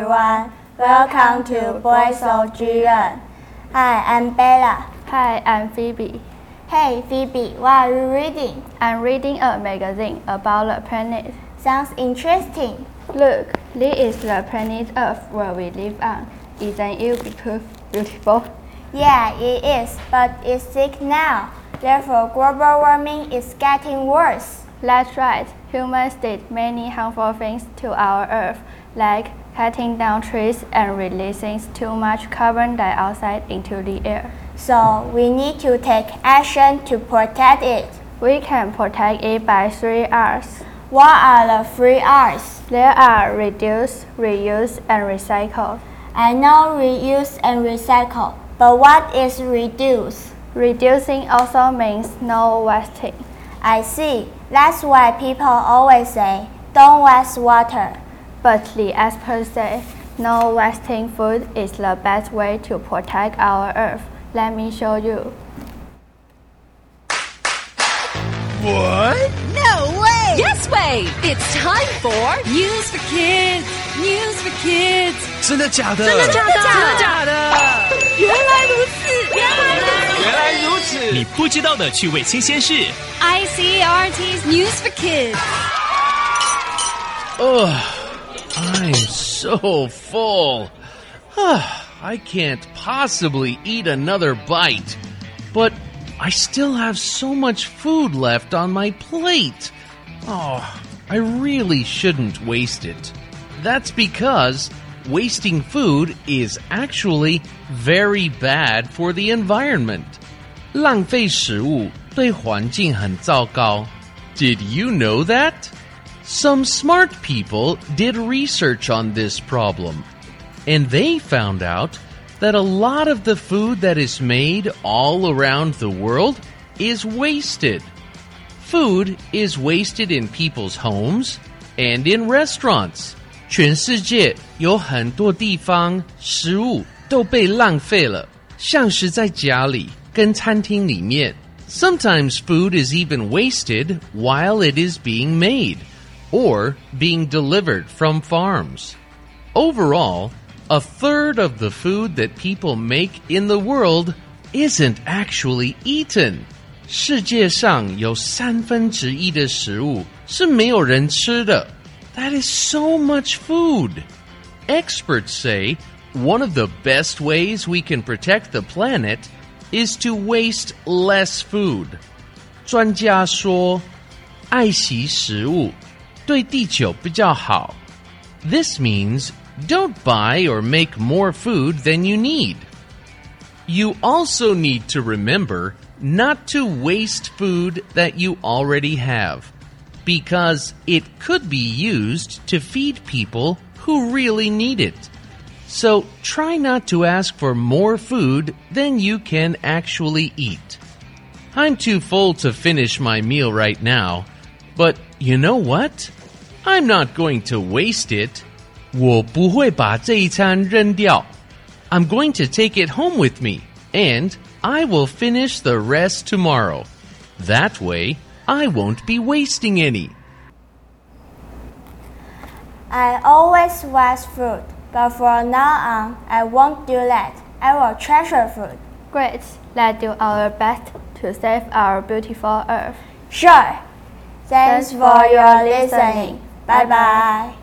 everyone. Welcome to Voice of Jiren. Hi, I'm Bella. Hi, I'm Phoebe. Hey, Phoebe, what are you reading? I'm reading a magazine about the planet. Sounds interesting. Look, this is the planet Earth where we live on. Isn't it beautiful? Yeah, it is, but it's sick now. Therefore, global warming is getting worse. That's right. Humans did many harmful things to our Earth, like cutting down trees and releasing too much carbon dioxide into the air. So, we need to take action to protect it. We can protect it by three R's. What are the three R's? There are reduce, reuse, and recycle. I know reuse and recycle, but what is reduce? Reducing also means no wasting. I see. That's why people always say, don't waste water But the experts say, no wasting food is the best way to protect our earth. Let me show you. What? No way! Yes way! It's time for News for Kids! News for Kids! 真的假的？真的假的？真的假的？原来如此！原来如此！原来如此！你不知道的趣味新鲜事。 ICRT's News for Kids! Ugh, I'm so full. I can't possibly eat another bite. But I still have so much food left on my plate. Oh, I really shouldn't waste it. That's because wasting food is actually very bad for the environment. 浪费食物对环境很糟糕. Did you know that? Some smart people did research on this problem, and they found out that a lot of the food that is made all around the world is wasted. Food is wasted in people's homes and in restaurants. 全世界有很多地方食物都被浪费了，像是在家里跟餐厅里面。Sometimes food is even wasted while it is being made or being delivered from farms. Overall, a third of the food that people make in the world isn't actually eaten. 世界上有三分之一的食物是没有人吃的。That is so much food. Experts say one of the best ways we can protect the planet is to waste less food. 专家说，爱惜食物 对地球比较好。This means don't buy or make more food than you need. You also need to remember not to waste food that you already have, because it could be used to feed people who really need it. So try not to ask for more food than you can actually eat. I'm too full to finish my meal right now, but you know what? I'm not going to waste it. 我不会把这一餐扔掉。I'm going to take it home with me, and I will finish the rest tomorrow. That way, I won't be wasting any. I always waste food, but from now on, I won't do that. I will treasure food. Great. Let's do our best to save our beautiful earth. Sure. Thanks for your listening. Bye bye.